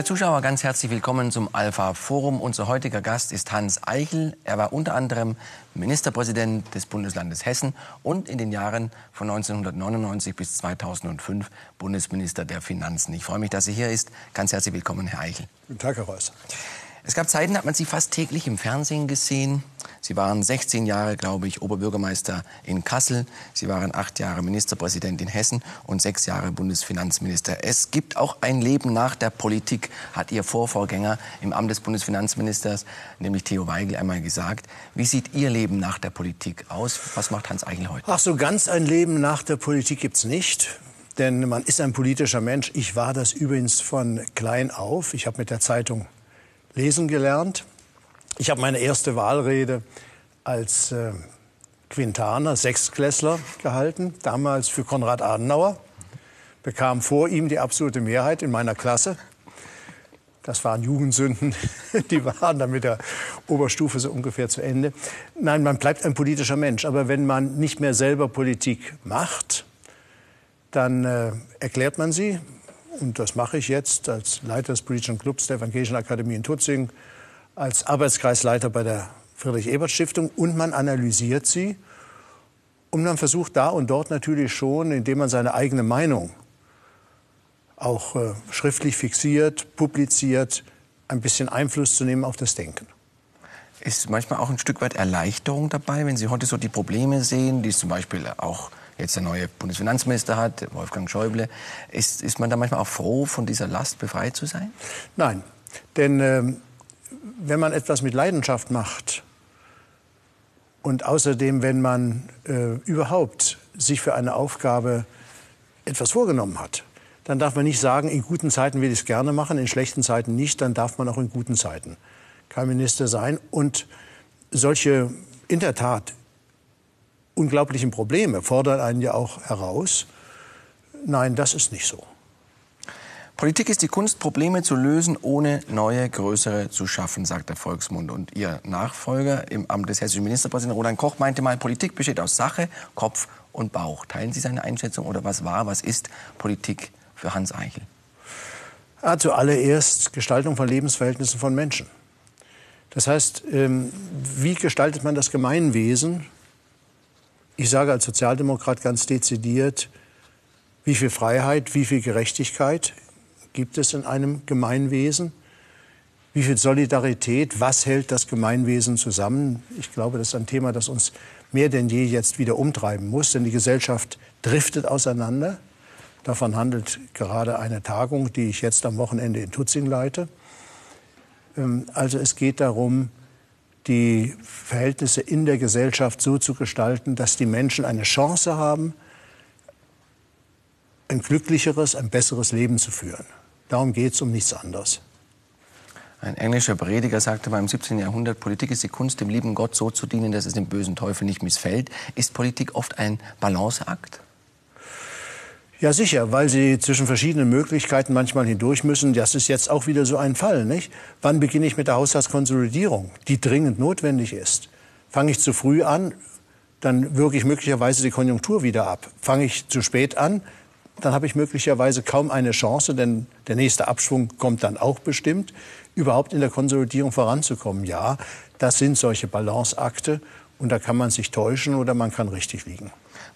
Verehrte Zuschauer, ganz herzlich willkommen zum Alpha Forum. Unser heutiger Gast ist Hans Eichel. Er war unter anderem Ministerpräsident des Bundeslandes Hessen und in den Jahren von 1999 bis 2005 Bundesminister der Finanzen. Ich freue mich, dass er hier ist. Ganz herzlich willkommen, Herr Eichel. Guten Tag, Herr Reus. Es gab Zeiten, da hat man Sie fast täglich im Fernsehen gesehen. Sie waren 16 Jahre, glaube ich, Oberbürgermeister in Kassel. Sie waren acht Jahre Ministerpräsident in Hessen und sechs Jahre Bundesfinanzminister. Es gibt auch ein Leben nach der Politik, hat Ihr Vorvorgänger im Amt des Bundesfinanzministers, nämlich Theo Weigel, einmal gesagt. Wie sieht Ihr Leben nach der Politik aus? Was macht Hans Eichel heute? Ach, so ganz ein Leben nach der Politik gibt es nicht. Denn man ist ein politischer Mensch. Ich war das übrigens von klein auf. Ich habe mit der Zeitung lesen gelernt. Ich habe meine erste Wahlrede als äh, Quintaner, Sechstklässler gehalten, damals für Konrad Adenauer, bekam vor ihm die absolute Mehrheit in meiner Klasse. Das waren Jugendsünden, die waren dann mit der Oberstufe so ungefähr zu Ende. Nein, man bleibt ein politischer Mensch. Aber wenn man nicht mehr selber Politik macht, dann äh, erklärt man sie, und das mache ich jetzt als Leiter des politischen Clubs der Evangelischen Akademie in Tutzing, als Arbeitskreisleiter bei der Friedrich-Ebert-Stiftung und man analysiert sie und man versucht da und dort natürlich schon, indem man seine eigene Meinung auch äh, schriftlich fixiert, publiziert, ein bisschen Einfluss zu nehmen auf das Denken. Ist manchmal auch ein Stück weit Erleichterung dabei, wenn Sie heute so die Probleme sehen, die zum Beispiel auch jetzt der neue Bundesfinanzminister hat, Wolfgang Schäuble. Ist, ist man da manchmal auch froh, von dieser Last befreit zu sein? Nein, denn ähm, wenn man etwas mit Leidenschaft macht und außerdem, wenn man äh, überhaupt sich für eine Aufgabe etwas vorgenommen hat, dann darf man nicht sagen, in guten Zeiten will ich es gerne machen, in schlechten Zeiten nicht, dann darf man auch in guten Zeiten kein Minister sein. Und solche in der Tat unglaublichen Probleme fordern einen ja auch heraus. Nein, das ist nicht so. Politik ist die Kunst, Probleme zu lösen, ohne neue, größere zu schaffen, sagt der Volksmund. Und Ihr Nachfolger im Amt des hessischen Ministerpräsidenten Roland Koch meinte mal, Politik besteht aus Sache, Kopf und Bauch. Teilen Sie seine Einschätzung oder was war, was ist Politik für Hans Eichel? Ja, zuallererst Gestaltung von Lebensverhältnissen von Menschen. Das heißt, ähm, wie gestaltet man das Gemeinwesen ich sage als Sozialdemokrat ganz dezidiert, wie viel Freiheit, wie viel Gerechtigkeit gibt es in einem Gemeinwesen? Wie viel Solidarität, was hält das Gemeinwesen zusammen? Ich glaube, das ist ein Thema, das uns mehr denn je jetzt wieder umtreiben muss, denn die Gesellschaft driftet auseinander. Davon handelt gerade eine Tagung, die ich jetzt am Wochenende in Tutzing leite. Ähm, also es geht darum, die Verhältnisse in der Gesellschaft so zu gestalten, dass die Menschen eine Chance haben, ein glücklicheres, ein besseres Leben zu führen. Darum geht es um nichts anderes. Ein englischer Prediger sagte mal im 17. Jahrhundert, Politik ist die Kunst, dem lieben Gott so zu dienen, dass es dem bösen Teufel nicht missfällt. Ist Politik oft ein Balanceakt? Ja, sicher, weil sie zwischen verschiedenen Möglichkeiten manchmal hindurch müssen. Das ist jetzt auch wieder so ein Fall, nicht? Wann beginne ich mit der Haushaltskonsolidierung, die dringend notwendig ist? Fange ich zu früh an, dann wirke ich möglicherweise die Konjunktur wieder ab. Fange ich zu spät an, dann habe ich möglicherweise kaum eine Chance, denn der nächste Abschwung kommt dann auch bestimmt, überhaupt in der Konsolidierung voranzukommen. Ja, das sind solche Balanceakte und da kann man sich täuschen oder man kann richtig liegen.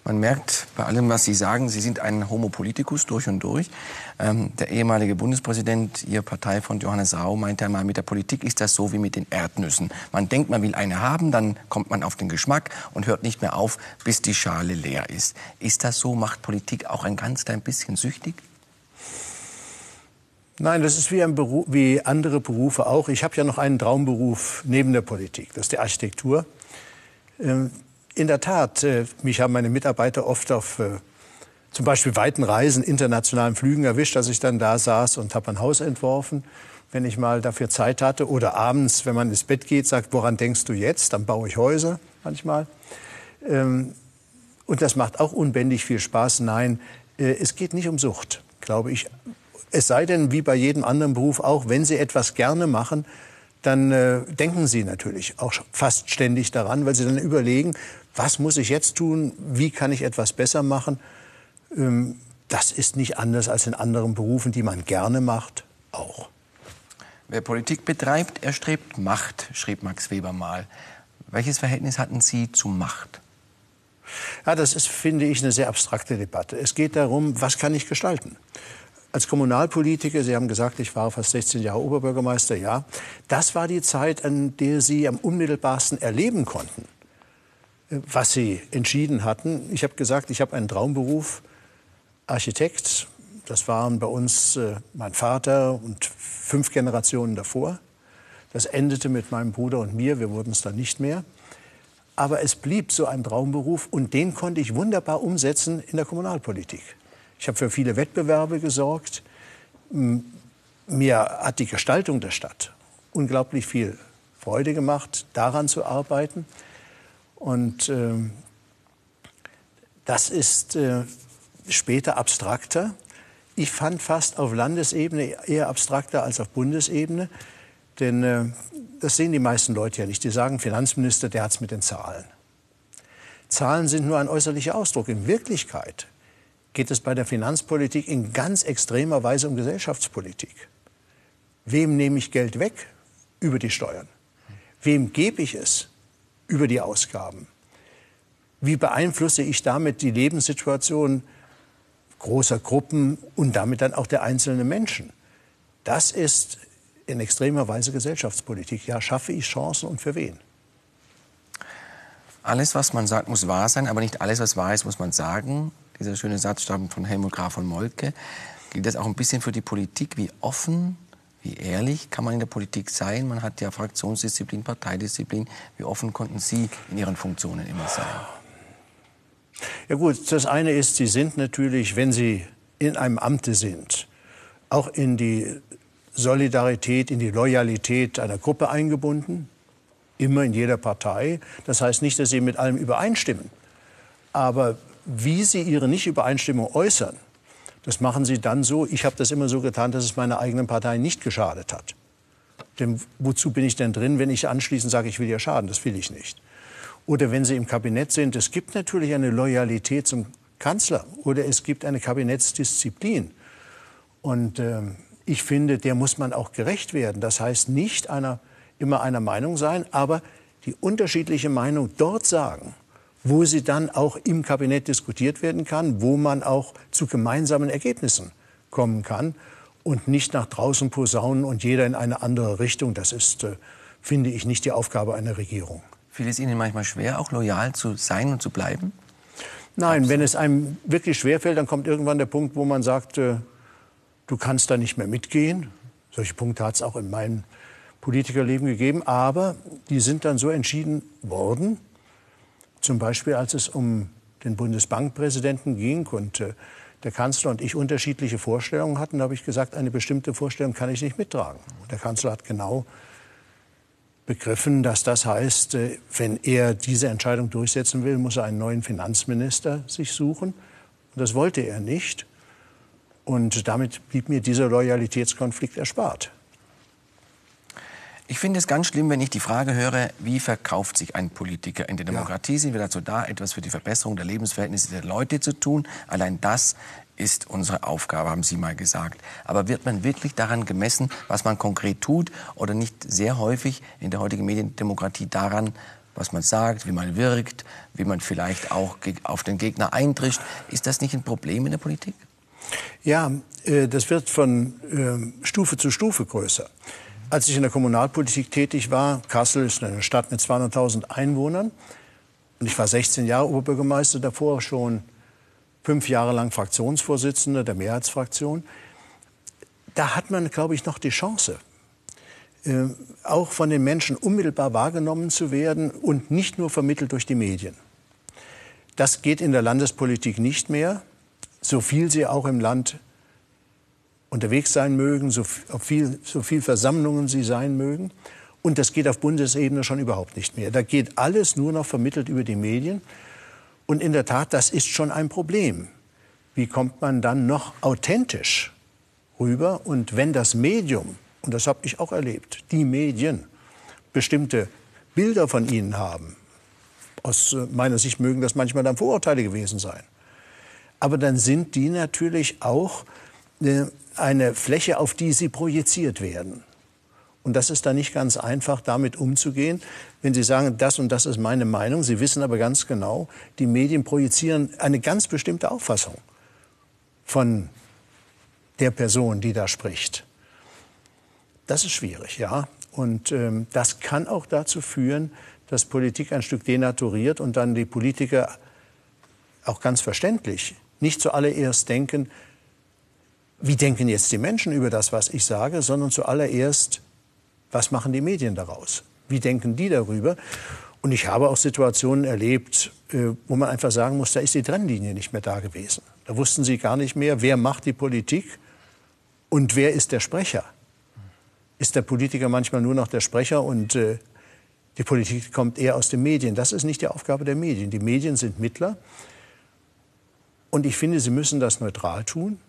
Man merkt bei allem, was Sie sagen, Sie sind ein Homo politicus durch und durch. Ähm, der ehemalige Bundespräsident, Ihr Parteifreund Johannes Rau, meinte einmal, mit der Politik ist das so wie mit den Erdnüssen. Man denkt, man will eine haben, dann kommt man auf den Geschmack und hört nicht mehr auf, bis die Schale leer ist. Ist das so? Macht Politik auch ein ganz klein bisschen süchtig? Nein, das ist wie, ein Beruf, wie andere Berufe auch. Ich habe ja noch einen Traumberuf neben der Politik, das ist die Architektur. Ähm, in der Tat, äh, mich haben meine Mitarbeiter oft auf äh, zum Beispiel weiten Reisen, internationalen Flügen erwischt, dass ich dann da saß und habe ein Haus entworfen. Wenn ich mal dafür Zeit hatte oder abends, wenn man ins Bett geht, sagt, woran denkst du jetzt? Dann baue ich Häuser manchmal. Ähm, und das macht auch unbändig viel Spaß. Nein, äh, es geht nicht um Sucht, glaube ich. Es sei denn, wie bei jedem anderen Beruf auch, wenn Sie etwas gerne machen, dann äh, denken Sie natürlich auch fast ständig daran, weil Sie dann überlegen, was muss ich jetzt tun, wie kann ich etwas besser machen. Ähm, das ist nicht anders als in anderen Berufen, die man gerne macht, auch. Wer Politik betreibt, erstrebt Macht, schrieb Max Weber mal. Welches Verhältnis hatten Sie zu Macht? Ja, das ist, finde ich, eine sehr abstrakte Debatte. Es geht darum, was kann ich gestalten? Als Kommunalpolitiker, Sie haben gesagt, ich war fast 16 Jahre Oberbürgermeister, ja, das war die Zeit, an der Sie am unmittelbarsten erleben konnten, was Sie entschieden hatten. Ich habe gesagt, ich habe einen Traumberuf, Architekt. Das waren bei uns äh, mein Vater und fünf Generationen davor. Das endete mit meinem Bruder und mir. Wir wurden es dann nicht mehr. Aber es blieb so ein Traumberuf und den konnte ich wunderbar umsetzen in der Kommunalpolitik. Ich habe für viele Wettbewerbe gesorgt. Mir hat die Gestaltung der Stadt unglaublich viel Freude gemacht, daran zu arbeiten. Und äh, das ist äh, später abstrakter. Ich fand fast auf Landesebene eher abstrakter als auf Bundesebene. Denn äh, das sehen die meisten Leute ja nicht. Die sagen, Finanzminister, der hat es mit den Zahlen. Zahlen sind nur ein äußerlicher Ausdruck. In Wirklichkeit geht es bei der Finanzpolitik in ganz extremer Weise um Gesellschaftspolitik. Wem nehme ich Geld weg? Über die Steuern. Wem gebe ich es? Über die Ausgaben. Wie beeinflusse ich damit die Lebenssituation großer Gruppen und damit dann auch der einzelnen Menschen? Das ist in extremer Weise Gesellschaftspolitik. Ja, schaffe ich Chancen und für wen? Alles, was man sagt, muss wahr sein, aber nicht alles, was wahr ist, muss man sagen. Dieser schöne Satz stammt von Helmut Graf von Moltke. Gilt das auch ein bisschen für die Politik? Wie offen, wie ehrlich kann man in der Politik sein? Man hat ja Fraktionsdisziplin, Parteidisziplin. Wie offen konnten Sie in Ihren Funktionen immer sein? Ja gut, das eine ist, Sie sind natürlich, wenn Sie in einem Amte sind, auch in die Solidarität, in die Loyalität einer Gruppe eingebunden, immer in jeder Partei. Das heißt nicht, dass sie mit allem übereinstimmen. Aber wie sie ihre Nichtübereinstimmung äußern, das machen sie dann so. Ich habe das immer so getan, dass es meiner eigenen Partei nicht geschadet hat. Denn wozu bin ich denn drin, wenn ich anschließend sage, ich will ihr schaden? Das will ich nicht. Oder wenn Sie im Kabinett sind, es gibt natürlich eine Loyalität zum Kanzler oder es gibt eine Kabinettsdisziplin. Und ähm, ich finde, der muss man auch gerecht werden. Das heißt nicht einer, immer einer Meinung sein, aber die unterschiedliche Meinung dort sagen, wo sie dann auch im Kabinett diskutiert werden kann, wo man auch zu gemeinsamen Ergebnissen kommen kann und nicht nach draußen posaunen und jeder in eine andere Richtung. Das ist, äh, finde ich, nicht die Aufgabe einer Regierung. Fiel es Ihnen manchmal schwer, auch loyal zu sein und zu bleiben? Nein, wenn es einem wirklich schwerfällt, dann kommt irgendwann der Punkt, wo man sagt, äh, du kannst da nicht mehr mitgehen. Solche Punkte hat es auch in meinem Politikerleben gegeben. Aber die sind dann so entschieden worden. Zum Beispiel, als es um den Bundesbankpräsidenten ging und äh, der Kanzler und ich unterschiedliche Vorstellungen hatten, habe ich gesagt, eine bestimmte Vorstellung kann ich nicht mittragen. Und der Kanzler hat genau begriffen, dass das heißt, äh, wenn er diese Entscheidung durchsetzen will, muss er einen neuen Finanzminister sich suchen. Und das wollte er nicht. Und damit blieb mir dieser Loyalitätskonflikt erspart. Ich finde es ganz schlimm, wenn ich die Frage höre, wie verkauft sich ein Politiker? In der Demokratie ja. sind wir dazu da, etwas für die Verbesserung der Lebensverhältnisse der Leute zu tun. Allein das ist unsere Aufgabe, haben Sie mal gesagt. Aber wird man wirklich daran gemessen, was man konkret tut oder nicht sehr häufig in der heutigen Mediendemokratie daran, was man sagt, wie man wirkt, wie man vielleicht auch auf den Gegner eintritt? Ist das nicht ein Problem in der Politik? Ja, äh, das wird von ähm, Stufe zu Stufe größer. Als ich in der Kommunalpolitik tätig war, Kassel ist eine Stadt mit 200.000 Einwohnern, und ich war 16 Jahre Oberbürgermeister, davor schon fünf Jahre lang Fraktionsvorsitzender der Mehrheitsfraktion. Da hat man, glaube ich, noch die Chance, äh, auch von den Menschen unmittelbar wahrgenommen zu werden und nicht nur vermittelt durch die Medien. Das geht in der Landespolitik nicht mehr so viel sie auch im Land unterwegs sein mögen, so viel, so viel Versammlungen sie sein mögen. Und das geht auf Bundesebene schon überhaupt nicht mehr. Da geht alles nur noch vermittelt über die Medien. Und in der Tat, das ist schon ein Problem. Wie kommt man dann noch authentisch rüber? Und wenn das Medium, und das habe ich auch erlebt, die Medien bestimmte Bilder von ihnen haben, aus meiner Sicht mögen das manchmal dann Vorurteile gewesen sein aber dann sind die natürlich auch äh, eine Fläche, auf die sie projiziert werden. Und das ist dann nicht ganz einfach, damit umzugehen, wenn Sie sagen, das und das ist meine Meinung. Sie wissen aber ganz genau, die Medien projizieren eine ganz bestimmte Auffassung von der Person, die da spricht. Das ist schwierig, ja. Und ähm, das kann auch dazu führen, dass Politik ein Stück denaturiert und dann die Politiker auch ganz verständlich nicht zuallererst denken, wie denken jetzt die Menschen über das, was ich sage, sondern zuallererst, was machen die Medien daraus? Wie denken die darüber? Und ich habe auch Situationen erlebt, äh, wo man einfach sagen muss, da ist die Trennlinie nicht mehr da gewesen. Da wussten sie gar nicht mehr, wer macht die Politik und wer ist der Sprecher. Ist der Politiker manchmal nur noch der Sprecher und äh, die Politik kommt eher aus den Medien. Das ist nicht die Aufgabe der Medien. Die Medien sind Mittler. Und ich finde, sie müssen das neutral tun.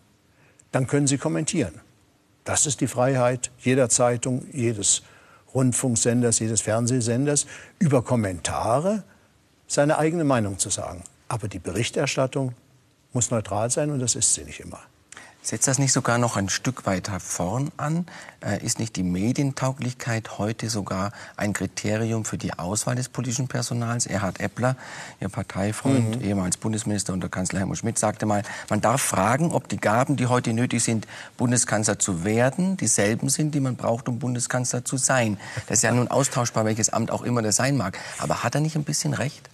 Dann können sie kommentieren. Das ist die Freiheit jeder Zeitung, jedes Rundfunksenders, jedes Fernsehsenders, über Kommentare seine eigene Meinung zu sagen. Aber die Berichterstattung muss neutral sein und das ist sie nicht immer. Setzt das nicht sogar noch ein Stück weiter vorn an? Äh, ist nicht die Medientauglichkeit heute sogar ein Kriterium für die Auswahl des politischen Personals? Erhard Eppler, Ihr Parteifreund, mhm. ehemals Bundesminister unter Kanzler Helmut Schmidt, sagte mal, man darf fragen, ob die Gaben, die heute nötig sind, Bundeskanzler zu werden, dieselben sind, die man braucht, um Bundeskanzler zu sein. Das ist ja nun austauschbar, welches Amt auch immer das sein mag. Aber hat er nicht ein bisschen recht?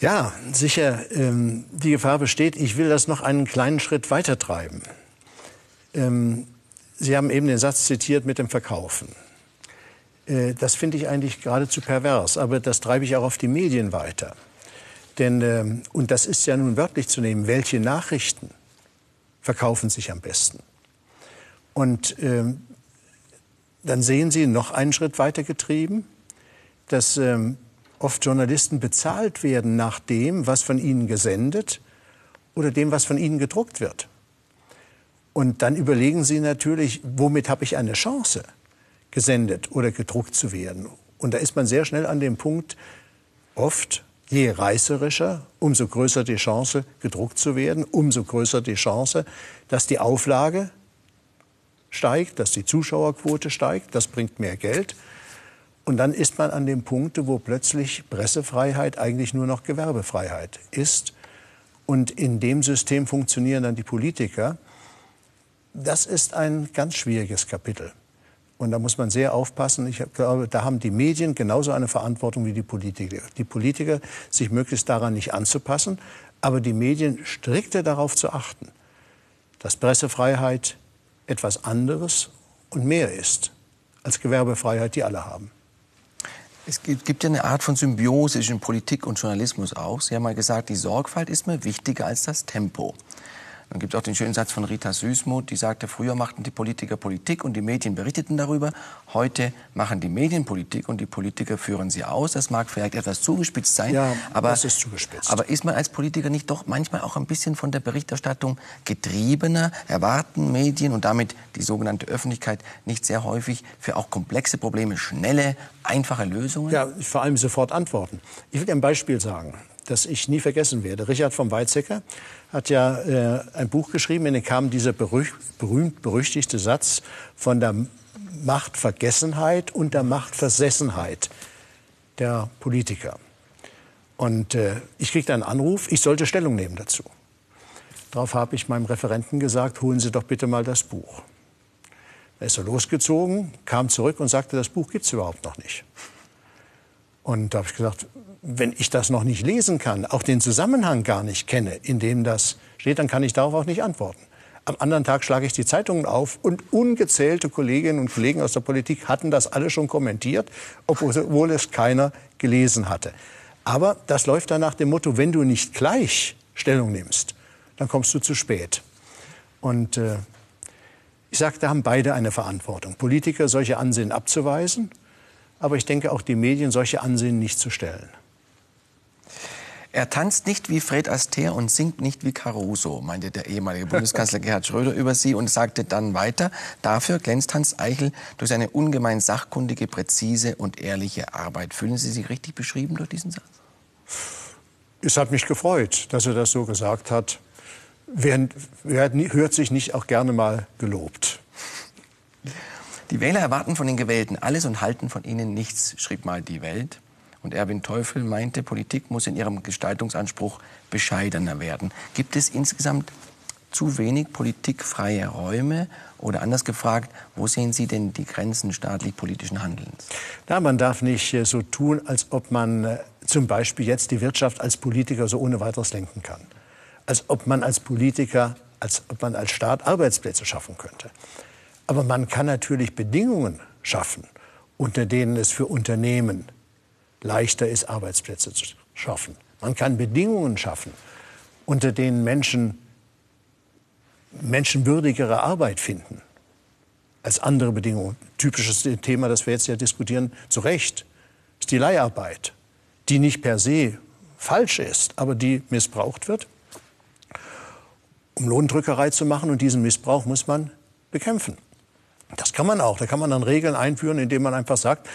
Ja, sicher, ähm, die Gefahr besteht. Ich will das noch einen kleinen Schritt weiter treiben. Ähm, Sie haben eben den Satz zitiert mit dem Verkaufen. Äh, das finde ich eigentlich geradezu pervers, aber das treibe ich auch auf die Medien weiter. Denn, ähm, und das ist ja nun wörtlich zu nehmen, welche Nachrichten verkaufen sich am besten? Und ähm, dann sehen Sie noch einen Schritt weiter getrieben, dass ähm, oft Journalisten bezahlt werden nach dem, was von ihnen gesendet oder dem, was von ihnen gedruckt wird. Und dann überlegen sie natürlich, womit habe ich eine Chance, gesendet oder gedruckt zu werden. Und da ist man sehr schnell an dem Punkt, oft, je reißerischer, umso größer die Chance, gedruckt zu werden, umso größer die Chance, dass die Auflage steigt, dass die Zuschauerquote steigt, das bringt mehr Geld. Und dann ist man an dem Punkt, wo plötzlich Pressefreiheit eigentlich nur noch Gewerbefreiheit ist. Und in dem System funktionieren dann die Politiker. Das ist ein ganz schwieriges Kapitel. Und da muss man sehr aufpassen. Ich glaube, da haben die Medien genauso eine Verantwortung wie die Politiker. Die Politiker, sich möglichst daran nicht anzupassen, aber die Medien strikter darauf zu achten, dass Pressefreiheit etwas anderes und mehr ist als Gewerbefreiheit, die alle haben. Es gibt ja eine Art von Symbiose zwischen Politik und Journalismus auch. Sie haben mal gesagt, die Sorgfalt ist mir wichtiger als das Tempo. Dann gibt es auch den schönen Satz von Rita Süßmuth, die sagte, früher machten die Politiker Politik und die Medien berichteten darüber. Heute machen die Medien Politik und die Politiker führen sie aus. Das mag vielleicht etwas zugespitzt sein, ja, aber, das ist zugespitzt. aber ist man als Politiker nicht doch manchmal auch ein bisschen von der Berichterstattung getriebener? Erwarten Medien und damit die sogenannte Öffentlichkeit nicht sehr häufig für auch komplexe Probleme schnelle, einfache Lösungen? Ja, vor allem sofort antworten. Ich will ein Beispiel sagen das ich nie vergessen werde. Richard von Weizsäcker hat ja äh, ein Buch geschrieben, in dem kam dieser berühmt-berüchtigte Satz von der Machtvergessenheit und der Machtversessenheit der Politiker. Und äh, ich kriegte einen Anruf, ich sollte Stellung nehmen dazu. Darauf habe ich meinem Referenten gesagt, holen Sie doch bitte mal das Buch. Er ist so losgezogen, kam zurück und sagte, das Buch gibt es überhaupt noch nicht. Und da habe ich gesagt, wenn ich das noch nicht lesen kann, auch den Zusammenhang gar nicht kenne, in dem das steht, dann kann ich darauf auch nicht antworten. Am anderen Tag schlage ich die Zeitungen auf und ungezählte Kolleginnen und Kollegen aus der Politik hatten das alle schon kommentiert, obwohl es keiner gelesen hatte. Aber das läuft dann nach dem Motto, wenn du nicht gleich Stellung nimmst, dann kommst du zu spät. Und äh, ich sage, da haben beide eine Verantwortung. Politiker solche Ansinnen abzuweisen aber ich denke auch die Medien solche Ansehen nicht zu stellen. Er tanzt nicht wie Fred Astaire und singt nicht wie Caruso, meinte der ehemalige Bundeskanzler Gerhard Schröder über sie und sagte dann weiter, dafür glänzt Hans Eichel durch seine ungemein sachkundige, präzise und ehrliche Arbeit. Fühlen Sie sich richtig beschrieben durch diesen Satz? Es hat mich gefreut, dass er das so gesagt hat. Wer, wer hört sich nicht auch gerne mal gelobt? Die Wähler erwarten von den Gewählten alles und halten von ihnen nichts, schrieb mal die Welt. Und Erwin Teufel meinte, Politik muss in ihrem Gestaltungsanspruch bescheidener werden. Gibt es insgesamt zu wenig politikfreie Räume? Oder anders gefragt, wo sehen Sie denn die Grenzen staatlich-politischen Handelns? Na, man darf nicht äh, so tun, als ob man äh, zum Beispiel jetzt die Wirtschaft als Politiker so ohne weiteres lenken kann. Als ob man als Politiker, als ob man als Staat Arbeitsplätze schaffen könnte. Aber man kann natürlich Bedingungen schaffen, unter denen es für Unternehmen leichter ist, Arbeitsplätze zu schaffen. Man kann Bedingungen schaffen, unter denen Menschen menschenwürdigere Arbeit finden als andere Bedingungen. Typisches Thema, das wir jetzt ja diskutieren, zu Recht, ist die Leiharbeit, die nicht per se falsch ist, aber die missbraucht wird, um Lohndrückerei zu machen. Und diesen Missbrauch muss man bekämpfen. Das kann man auch. Da kann man dann Regeln einführen, indem man einfach sagt,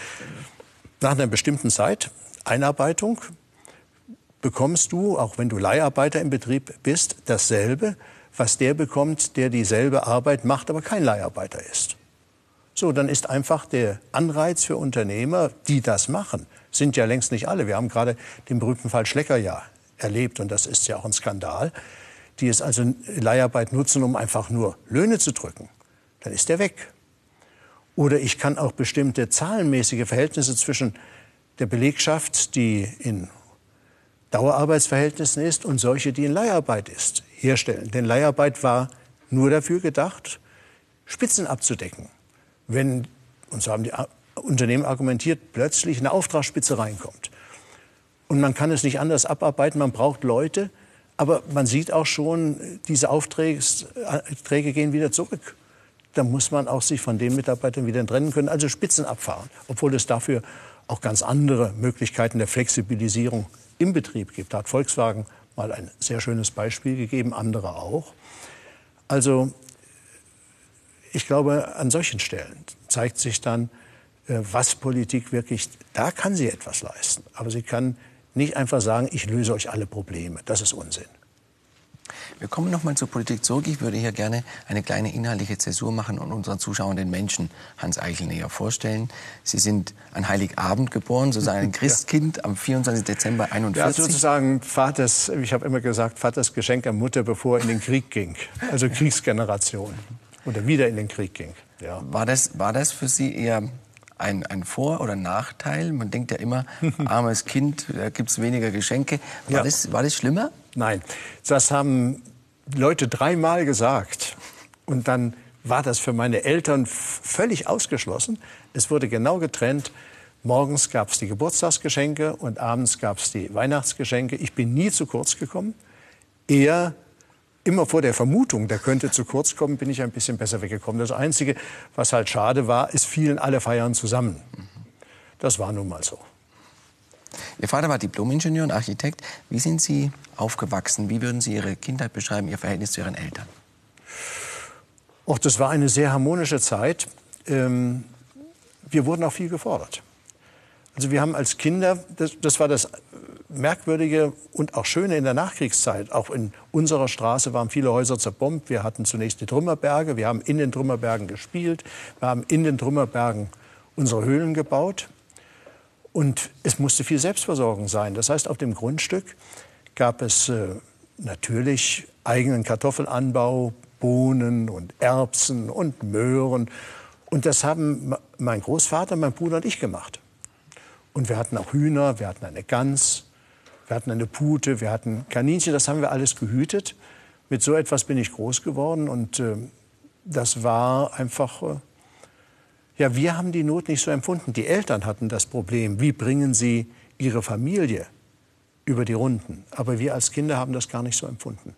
nach einer bestimmten Zeit, Einarbeitung, bekommst du, auch wenn du Leiharbeiter im Betrieb bist, dasselbe, was der bekommt, der dieselbe Arbeit macht, aber kein Leiharbeiter ist. So, dann ist einfach der Anreiz für Unternehmer, die das machen, sind ja längst nicht alle. Wir haben gerade den berühmten Fall Schlecker ja erlebt und das ist ja auch ein Skandal, die es also Leiharbeit nutzen, um einfach nur Löhne zu drücken. Dann ist der weg. Oder ich kann auch bestimmte zahlenmäßige Verhältnisse zwischen der Belegschaft, die in Dauerarbeitsverhältnissen ist, und solche, die in Leiharbeit ist, herstellen. Denn Leiharbeit war nur dafür gedacht, Spitzen abzudecken. Wenn, und so haben die Unternehmen argumentiert, plötzlich eine Auftragsspitze reinkommt. Und man kann es nicht anders abarbeiten, man braucht Leute, aber man sieht auch schon, diese Aufträge Aufträge gehen wieder zurück da muss man auch sich von den Mitarbeitern wieder trennen können, also Spitzen abfahren, obwohl es dafür auch ganz andere Möglichkeiten der Flexibilisierung im Betrieb gibt. Da hat Volkswagen mal ein sehr schönes Beispiel gegeben, andere auch. Also ich glaube, an solchen Stellen zeigt sich dann, äh, was Politik wirklich, da kann sie etwas leisten. Aber sie kann nicht einfach sagen, ich löse euch alle Probleme. Das ist Unsinn. Wir kommen noch mal zur Politik zurück. Ich würde hier gerne eine kleine inhaltliche Zäsur machen und unseren Zuschauern den Menschen Hans Eichel näher vorstellen. Sie sind an Heiligabend geboren, sozusagen ein Christkind am 24. Dezember 41. Ja, sozusagen Vaters, ich habe immer gesagt, Vaters Geschenk an Mutter, bevor er in den Krieg ging. Also Kriegsgeneration. Oder wieder in den Krieg ging. Ja. War, das, war das für Sie eher ein, ein Vor- oder Nachteil? Man denkt ja immer, armes Kind, da gibt es weniger Geschenke. War, ja. das, war das schlimmer? Nein, das haben Leute dreimal gesagt. Und dann war das für meine Eltern völlig ausgeschlossen. Es wurde genau getrennt. Morgens gab es die Geburtstagsgeschenke und abends gab es die Weihnachtsgeschenke. Ich bin nie zu kurz gekommen. Eher immer vor der Vermutung, der könnte zu kurz kommen, bin ich ein bisschen besser weggekommen. Das Einzige, was halt schade war, es fielen alle Feiern zusammen. Das war nun mal so. Ihr Vater war Diplomingenieur und Architekt. Wie sind Sie aufgewachsen? Wie würden Sie Ihre Kindheit beschreiben, Ihr Verhältnis zu Ihren Eltern? Och, das war eine sehr harmonische Zeit. Ähm, wir wurden auch viel gefordert. Also wir haben als Kinder, das, das war das Merkwürdige und auch Schöne in der Nachkriegszeit. Auch in unserer Straße waren viele Häuser zerbombt. Wir hatten zunächst die Trümmerberge. Wir haben in den Trümmerbergen gespielt. Wir haben in den Trümmerbergen unsere Höhlen gebaut. Und es musste viel Selbstversorgung sein. Das heißt, auf dem Grundstück gab es äh, natürlich eigenen Kartoffelanbau, Bohnen und Erbsen und Möhren. Und das haben mein Großvater, mein Bruder und ich gemacht. Und wir hatten auch Hühner, wir hatten eine Gans, wir hatten eine Pute, wir hatten Kaninchen. Das haben wir alles gehütet. Mit so etwas bin ich groß geworden und äh, das war einfach äh, ja, wir haben die Not nicht so empfunden. Die Eltern hatten das Problem. Wie bringen sie ihre Familie über die Runden? Aber wir als Kinder haben das gar nicht so empfunden.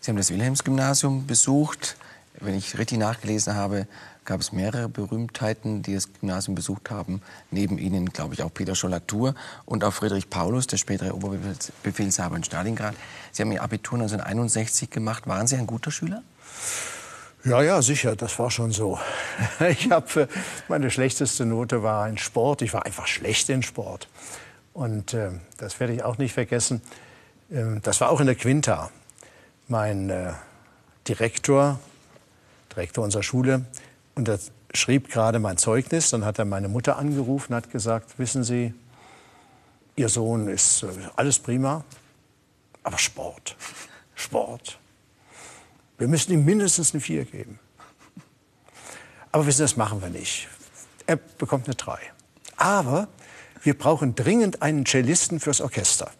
Sie haben das Wilhelmsgymnasium besucht. Wenn ich richtig nachgelesen habe, gab es mehrere Berühmtheiten, die das Gymnasium besucht haben. Neben ihnen, glaube ich, auch Peter Schollatur und auch Friedrich Paulus, der spätere Oberbefehlshaber in Stalingrad. Sie haben Ihr Abitur 1961 gemacht. Waren Sie ein guter Schüler? Ja, ja, sicher, das war schon so. Ich habe meine schlechteste Note war in Sport. Ich war einfach schlecht in Sport. Und äh, das werde ich auch nicht vergessen. Äh, das war auch in der Quinta. Mein äh, Direktor, Direktor unserer Schule, unterschied schrieb gerade mein Zeugnis, dann hat er meine Mutter angerufen und hat gesagt, wissen Sie, Ihr Sohn ist äh, alles prima, aber Sport, Sport. Wir müssen ihm mindestens eine Vier geben. Aber wissen Sie, das machen wir nicht. Er bekommt eine Drei. Aber wir brauchen dringend einen Cellisten fürs Orchester.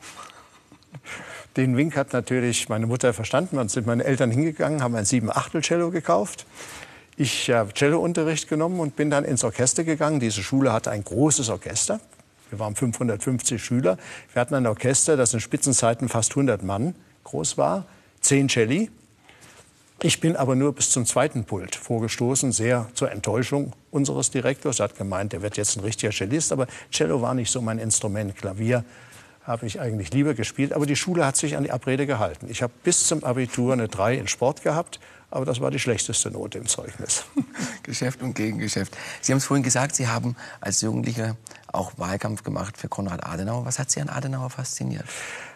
Den Wink hat natürlich meine Mutter verstanden. Dann sind meine Eltern hingegangen, haben ein Sieben-Achtel-Cello gekauft. Ich habe Cellounterricht genommen und bin dann ins Orchester gegangen. Diese Schule hatte ein großes Orchester. Wir waren 550 Schüler. Wir hatten ein Orchester, das in Spitzenzeiten fast 100 Mann groß war, zehn Celli. Ich bin aber nur bis zum zweiten Pult vorgestoßen, sehr zur Enttäuschung unseres Direktors. Er hat gemeint, er wird jetzt ein richtiger Cellist, aber Cello war nicht so mein Instrument. Klavier habe ich eigentlich lieber gespielt, aber die Schule hat sich an die Abrede gehalten. Ich habe bis zum Abitur eine 3 in Sport gehabt, aber das war die schlechteste Note im Zeugnis. Geschäft und Gegengeschäft. Sie haben es vorhin gesagt, Sie haben als Jugendlicher auch Wahlkampf gemacht für Konrad Adenauer. Was hat Sie an Adenauer fasziniert?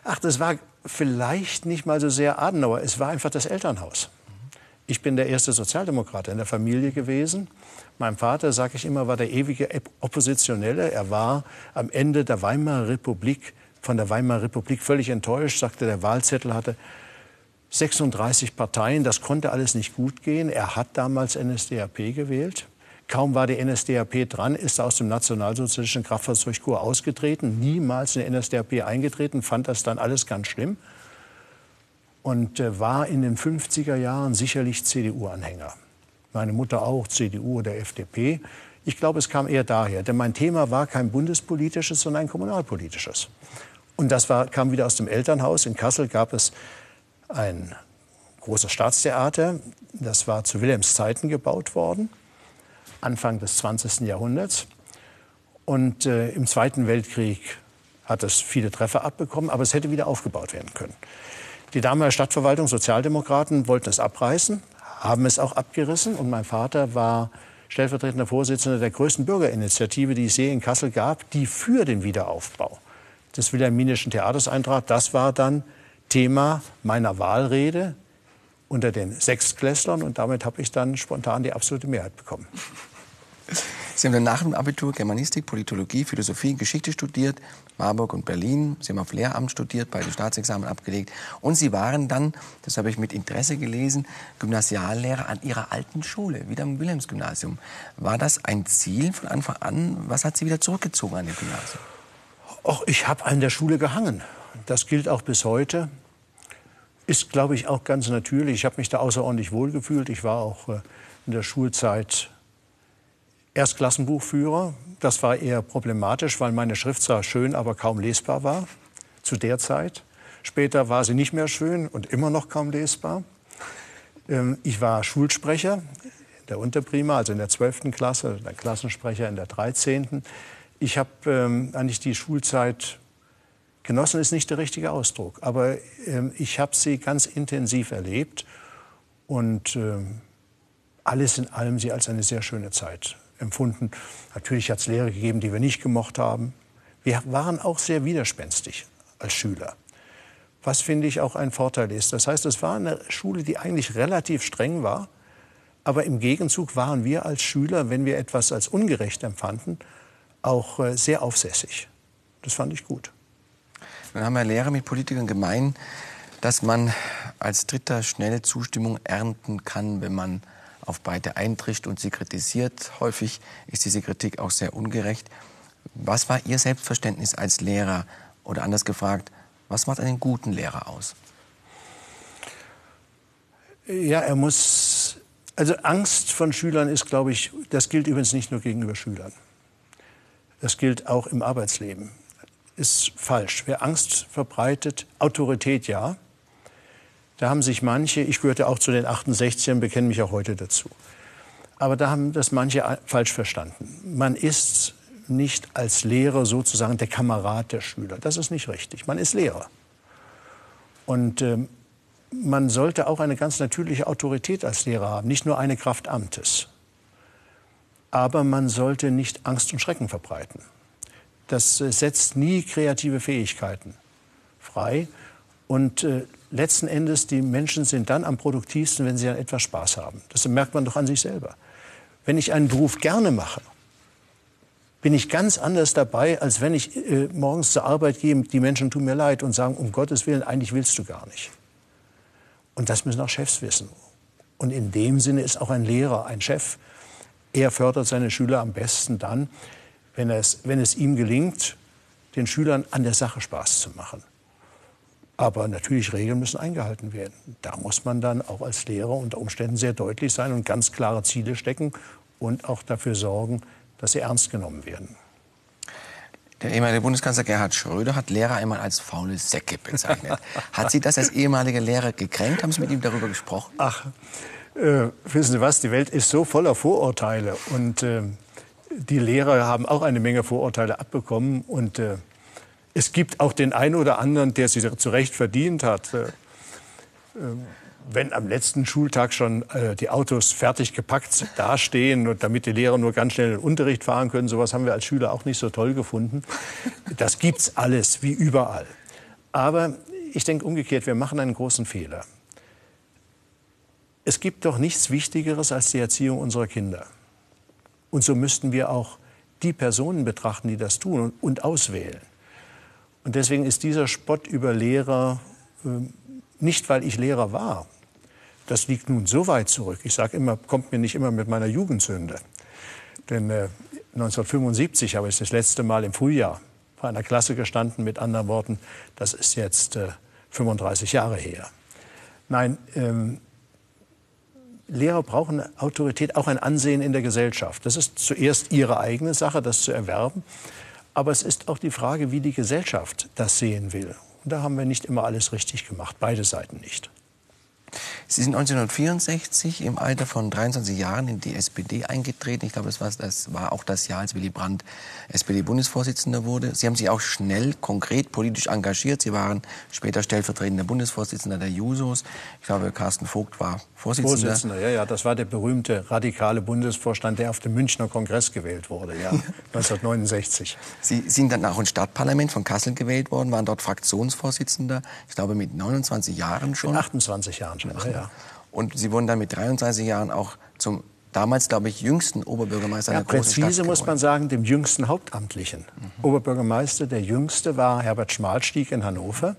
Ach, das war vielleicht nicht mal so sehr Adenauer, es war einfach das Elternhaus. Ich bin der erste Sozialdemokrat in der Familie gewesen. Mein Vater, sage ich immer, war der ewige Oppositionelle. Er war am Ende der Weimarer Republik, von der Weimarer Republik völlig enttäuscht, sagte, der Wahlzettel hatte 36 Parteien, das konnte alles nicht gut gehen. Er hat damals NSDAP gewählt. Kaum war die NSDAP dran, ist er aus dem nationalsozialistischen Kraftfahrzeugkorps ausgetreten, niemals in die NSDAP eingetreten, fand das dann alles ganz schlimm und äh, war in den 50er Jahren sicherlich CDU-Anhänger. Meine Mutter auch, CDU oder FDP. Ich glaube, es kam eher daher, denn mein Thema war kein bundespolitisches, sondern ein kommunalpolitisches. Und das war, kam wieder aus dem Elternhaus. In Kassel gab es ein großes Staatstheater. Das war zu Wilhelms Zeiten gebaut worden, Anfang des 20. Jahrhunderts. Und äh, im Zweiten Weltkrieg hat es viele Treffer abbekommen, aber es hätte wieder aufgebaut werden können. Die damalige Stadtverwaltung, Sozialdemokraten, wollten es abreißen, haben es auch abgerissen. Und mein Vater war stellvertretender Vorsitzender der größten Bürgerinitiative, die es je in Kassel gab, die für den Wiederaufbau des Wilhelminischen Theaters eintrat. Das war dann Thema meiner Wahlrede unter den Sechstklässlern. Und damit habe ich dann spontan die absolute Mehrheit bekommen. Sie haben dann nach dem Abitur Germanistik, Politologie, Philosophie, Geschichte studiert, Marburg und Berlin. Sie haben auf Lehramt studiert, beide Staatsexamen abgelegt. Und Sie waren dann, das habe ich mit Interesse gelesen, Gymnasiallehrer an Ihrer alten Schule, wieder am Wilhelmsgymnasium. War das ein Ziel von Anfang an? Was hat Sie wieder zurückgezogen an dem Gymnasium? Och, ich habe an der Schule gehangen. Das gilt auch bis heute. Ist, glaube ich, auch ganz natürlich. Ich habe mich da außerordentlich wohlgefühlt. Ich war auch äh, in der Schulzeit Erstklassenbuchführer. Das war eher problematisch, weil meine Schrift zwar schön, aber kaum lesbar war zu der Zeit. Später war sie nicht mehr schön und immer noch kaum lesbar. Ähm, ich war Schulsprecher in der Unterprima, also in der 12. Klasse, der Klassensprecher in der 13. Ich habe ähm, eigentlich die Schulzeit genossen, ist nicht der richtige Ausdruck, aber ähm, ich habe sie ganz intensiv erlebt und alles in allem sie als eine sehr schöne Zeit empfunden. Natürlich hat es Lehrer gegeben, die wir nicht gemocht haben. Wir waren auch sehr widerspenstig als Schüler. Was finde ich auch ein Vorteil ist. Das heißt, es war eine Schule, die eigentlich relativ streng war. Aber im Gegenzug waren wir als Schüler, wenn wir etwas als ungerecht empfanden, auch äh, sehr aufsässig. Das fand ich gut. Dann haben wir Lehrer mit Politikern gemein, dass man als Dritter schnell Zustimmung ernten kann, wenn man auf beide eintricht und sie kritisiert. Häufig ist diese Kritik auch sehr ungerecht. Was war Ihr Selbstverständnis als Lehrer? Oder anders gefragt, was macht einen guten Lehrer aus? Ja, er muss. Also Angst von Schülern ist, glaube ich, das gilt übrigens nicht nur gegenüber Schülern. Das gilt auch im Arbeitsleben. Ist falsch. Wer Angst verbreitet, Autorität ja, da haben sich manche, ich gehörte auch zu den 68ern, bekenne mich auch heute dazu. Aber da haben das manche falsch verstanden. Man ist nicht als Lehrer sozusagen der Kamerad der Schüler. Das ist nicht richtig. Man ist Lehrer. Und äh, man sollte auch eine ganz natürliche Autorität als Lehrer haben, nicht nur eine Kraft Amtes. Aber man sollte nicht Angst und Schrecken verbreiten. Das äh, setzt nie kreative Fähigkeiten frei. Und äh, letzten Endes, die Menschen sind dann am produktivsten, wenn sie an etwas Spaß haben. Das merkt man doch an sich selber. Wenn ich einen Beruf gerne mache, bin ich ganz anders dabei, als wenn ich äh, morgens zur Arbeit gehe, die Menschen tun mir leid und sagen, um Gottes Willen, eigentlich willst du gar nicht. Und das müssen auch Chefs wissen. Und in dem Sinne ist auch ein Lehrer ein Chef. Er fördert seine Schüler am besten dann, wenn es, wenn es ihm gelingt, den Schülern an der Sache Spaß zu machen. Aber natürlich, Regeln müssen eingehalten werden. Da muss man dann auch als Lehrer unter Umständen sehr deutlich sein und ganz klare Ziele stecken und auch dafür sorgen, dass sie ernst genommen werden. Der ehemalige Bundeskanzler Gerhard Schröder hat Lehrer einmal als faule Säcke bezeichnet. hat Sie das als ehemaliger Lehrer gekränkt? Haben Sie mit ihm darüber gesprochen? Ach, äh, wissen Sie was? Die Welt ist so voller Vorurteile. Und äh, die Lehrer haben auch eine Menge Vorurteile abbekommen. Und äh, es gibt auch den einen oder anderen, der sie zu Recht verdient hat. Äh, ähm, wenn am letzten Schultag schon äh, die Autos fertig gepackt dastehen und damit die Lehrer nur ganz schnell in den Unterricht fahren können, sowas haben wir als Schüler auch nicht so toll gefunden. Das gibt's alles, wie überall. Aber ich denke umgekehrt, wir machen einen großen Fehler. Es gibt doch nichts Wichtigeres als die Erziehung unserer Kinder. Und so müssten wir auch die Personen betrachten, die das tun und, und auswählen. Und deswegen ist dieser Spott über Lehrer äh, nicht, weil ich Lehrer war, das liegt nun so weit zurück. Ich sage immer, kommt mir nicht immer mit meiner Jugendsünde. Denn äh, 1975 habe ich das letzte Mal im Frühjahr vor einer Klasse gestanden. Mit anderen Worten, das ist jetzt äh, 35 Jahre her. Nein, ähm, Lehrer brauchen Autorität, auch ein Ansehen in der Gesellschaft. Das ist zuerst ihre eigene Sache, das zu erwerben. Aber es ist auch die Frage, wie die Gesellschaft das sehen will. Und da haben wir nicht immer alles richtig gemacht, beide Seiten nicht. Sie sind 1964 im Alter von 23 Jahren in die SPD eingetreten. Ich glaube, das war, das war auch das Jahr, als Willy Brandt SPD-Bundesvorsitzender wurde. Sie haben sich auch schnell, konkret politisch engagiert. Sie waren später stellvertretender Bundesvorsitzender der Jusos. Ich glaube, Carsten Vogt war Vorsitzender. Vorsitzender, ja, ja. Das war der berühmte radikale Bundesvorstand, der auf dem Münchner Kongress gewählt wurde, ja, 1969. Sie sind dann auch ins Stadtparlament von Kassel gewählt worden, waren dort Fraktionsvorsitzender, ich glaube mit 29 Jahren schon. 28 Jahren schon, ja. Ja. Und Sie wurden dann mit 33 Jahren auch zum damals, glaube ich, jüngsten Oberbürgermeister ja, einer großen Stadt Präzise muss man sagen, dem jüngsten Hauptamtlichen. Mhm. Oberbürgermeister, der jüngste war Herbert Schmalstieg in Hannover.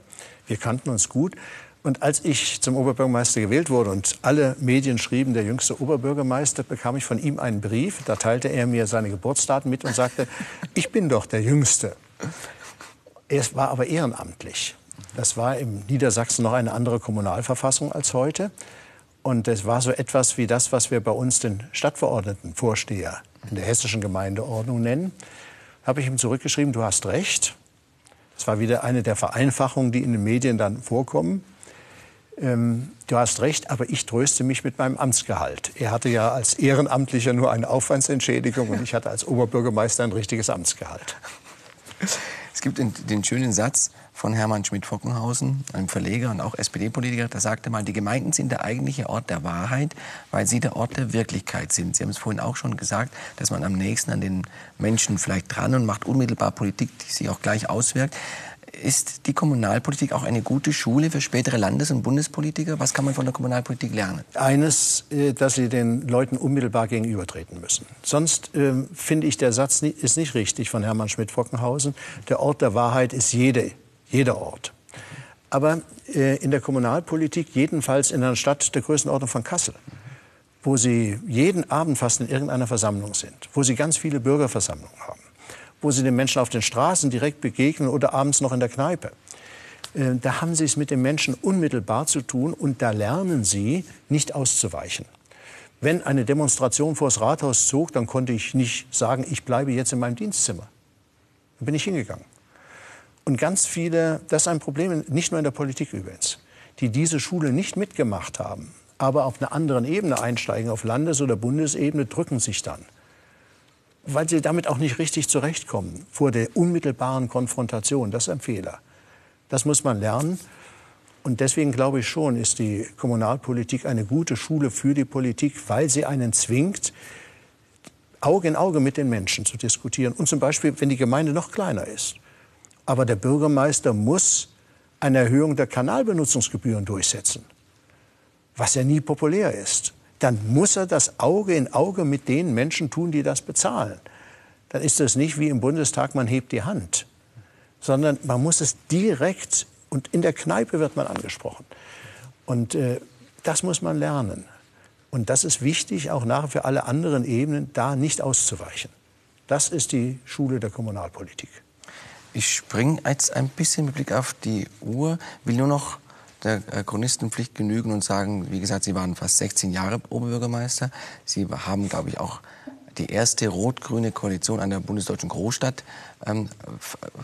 Wir kannten uns gut. Und als ich zum Oberbürgermeister gewählt wurde und alle Medien schrieben, der jüngste Oberbürgermeister, bekam ich von ihm einen Brief. Da teilte er mir seine Geburtsdaten mit und sagte, ich bin doch der Jüngste. Er war aber ehrenamtlich. Das war im Niedersachsen noch eine andere Kommunalverfassung als heute. Und es war so etwas wie das, was wir bei uns den Stadtverordnetenvorsteher in der hessischen Gemeindeordnung nennen. Habe ich ihm zurückgeschrieben, du hast recht. Das war wieder eine der Vereinfachungen, die in den Medien dann vorkommen. Ähm, du hast recht, aber ich tröste mich mit meinem Amtsgehalt. Er hatte ja als Ehrenamtlicher nur eine Aufwandsentschädigung und ich hatte als Oberbürgermeister ein richtiges Amtsgehalt. Es gibt den, den schönen Satz von Hermann Schmidt-Fockenhausen, einem Verleger und auch SPD-Politiker, der sagte mal, die Gemeinden sind der eigentliche Ort der Wahrheit, weil sie der Ort der Wirklichkeit sind. Sie haben es vorhin auch schon gesagt, dass man am nächsten an den Menschen vielleicht dran und macht unmittelbar Politik, die sich auch gleich auswirkt. Ist die Kommunalpolitik auch eine gute Schule für spätere Landes- und Bundespolitiker? Was kann man von der Kommunalpolitik lernen? Eines, äh, dass sie den Leuten unmittelbar gegenübertreten müssen. Sonst äh, finde ich, der Satz ist nicht richtig von Hermann Schmidt-Fockenhausen. Der Ort der Wahrheit ist jede, jeder Ort. Aber äh, in der Kommunalpolitik, jedenfalls in einer Stadt der Größenordnung von Kassel, wo Sie jeden Abend fast in irgendeiner Versammlung sind, wo Sie ganz viele Bürgerversammlungen haben, wo sie den Menschen auf den Straßen direkt begegnen oder abends noch in der Kneipe. Äh, da haben sie es mit den Menschen unmittelbar zu tun und da lernen sie, nicht auszuweichen. Wenn eine Demonstration vor das Rathaus zog, dann konnte ich nicht sagen, ich bleibe jetzt in meinem Dienstzimmer. Dann bin ich hingegangen. Und ganz viele, das ist ein Problem, nicht nur in der Politik übrigens, die diese Schule nicht mitgemacht haben, aber auf einer anderen Ebene einsteigen, auf Landes- oder Bundesebene, drücken sich dann weil sie damit auch nicht richtig zurechtkommen vor der unmittelbaren Konfrontation. Das ist ein Fehler. Das muss man lernen. Und deswegen glaube ich schon, ist die Kommunalpolitik eine gute Schule für die Politik, weil sie einen zwingt, Auge in Auge mit den Menschen zu diskutieren. Und zum Beispiel, wenn die Gemeinde noch kleiner ist. Aber der Bürgermeister muss eine Erhöhung der Kanalbenutzungsgebühren durchsetzen, was ja nie populär ist. dann muss er das Auge in Auge mit den Menschen tun, die das bezahlen. Dann ist es nicht wie im Bundestag, man hebt die Hand, sondern man muss es direkt und in der Kneipe wird man angesprochen. Und äh, das muss man lernen. Und das ist wichtig, auch nachher für alle anderen Ebenen, da nicht auszuweichen. Das ist die Schule der Kommunalpolitik. Ich springe jetzt ein bisschen mit Blick auf die Uhr, will nur noch der äh, Chronistenpflicht genügen und sagen, wie gesagt, Sie waren fast 16 Jahre Oberbürgermeister. Sie haben, glaube ich, auch die erste rot-grüne Koalition der bundesdeutschen Großstadt ähm,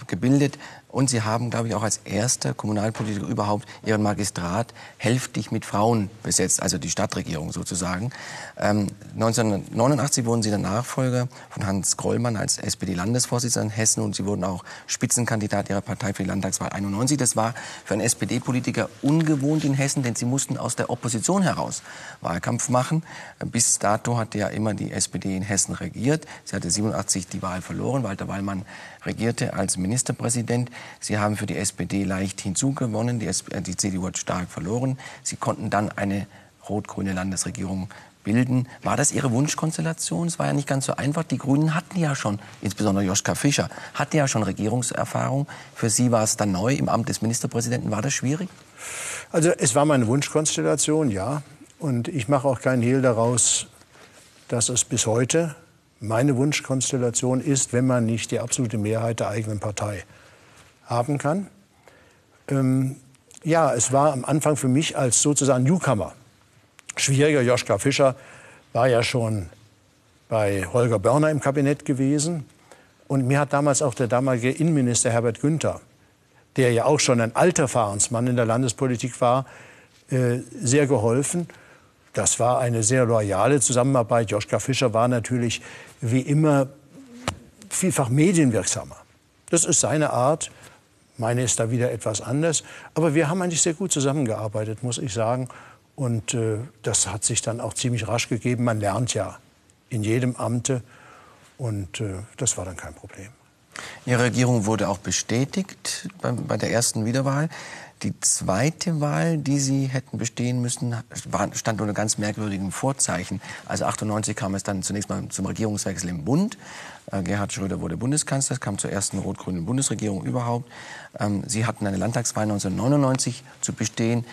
gebildet. Und sie haben, glaube ich, auch als erster Kommunalpolitiker überhaupt ihren Magistrat hälftig mit Frauen besetzt, also die Stadtregierung sozusagen. Ähm, 1989 wurden sie der Nachfolger von Hans Grollmann als SPD-Landesvorsitzender in Hessen und sie wurden auch Spitzenkandidat ihrer Partei für die Landtagswahl 91. Das war für einen SPD-Politiker ungewohnt in Hessen, denn sie mussten aus der Opposition heraus Wahlkampf machen. Bis dato hatte ja immer die SPD in Hessen regiert. Sie hatte 87 die Wahl verloren. Walter Wallmann regierte als Ministerpräsident. Sie haben für die SPD leicht hinzugewonnen, die, SP, die CDU hat stark verloren. Sie konnten dann eine rot-grüne Landesregierung bilden. War das Ihre Wunschkonstellation? Es war ja nicht ganz so einfach. Die Grünen hatten ja schon, insbesondere Joschka Fischer, hatte ja schon Regierungserfahrung. Für Sie war es dann neu im Amt des Ministerpräsidenten. War das schwierig? Also es war meine Wunschkonstellation, ja. Und ich mache auch keinen Hehl daraus, dass es bis heute meine Wunschkonstellation ist, wenn man nicht die absolute Mehrheit der eigenen Partei haben kann. Ähm, ja, es war am Anfang für mich als sozusagen Newcomer schwieriger. Joschka Fischer war ja schon bei Holger Börner im Kabinett gewesen. Und mir hat damals auch der damalige Innenminister Herbert Günther, der ja auch schon ein alter Fahrensmann in der Landespolitik war, äh, sehr geholfen. Das war eine sehr loyale Zusammenarbeit. Joschka Fischer war natürlich wie immer vielfach medienwirksamer. Das ist seine Art. Meine ist da wieder etwas anders. Aber wir haben eigentlich sehr gut zusammengearbeitet, muss ich sagen. Und äh, das hat sich dann auch ziemlich rasch gegeben. Man lernt ja in jedem Amte. Und äh, das war dann kein Problem. Ihre Regierung wurde auch bestätigt bei, bei der ersten Wiederwahl. Die zweite Wahl, die Sie hätten bestehen müssen, stand unter ganz merkwürdigen Vorzeichen. Also 98 kam es dann zunächst mal zum Regierungswechsel im Bund. Äh, Gerhard Schröder wurde Bundeskanzler, kam zur ersten rot-grünen Bundesregierung überhaupt. Ähm, Sie hatten eine Landtagswahl 1999 zu bestehen.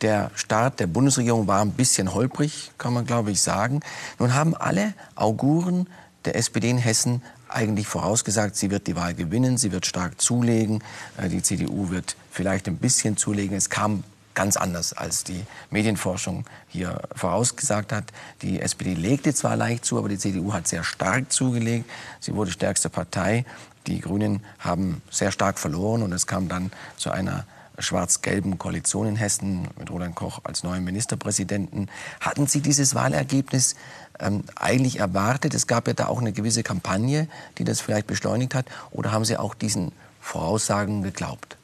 Der Start der Bundesregierung war ein bisschen holprig, kann man glaube ich sagen. Nun haben alle Auguren der SPD in Hessen eigentlich vorausgesagt, sie wird die Wahl gewinnen, sie wird stark zulegen, äh, die CDU wird vielleicht ein bisschen zulegen. Es kam ganz anders, als die Medienforschung hier vorausgesagt hat. Die SPD legte zwar leicht zu, aber die CDU hat sehr stark zugelegt. Sie wurde stärkste Partei. Die Grünen haben sehr stark verloren und es kam dann zu einer schwarz-gelben Koalition in Hessen mit Roland Koch als neuen Ministerpräsidenten. Hatten Sie dieses Wahlergebnis ähm, eigentlich erwartet? Es gab ja da auch eine gewisse Kampagne, die das vielleicht beschleunigt hat. Oder haben Sie auch diesen Voraussagen geglaubt?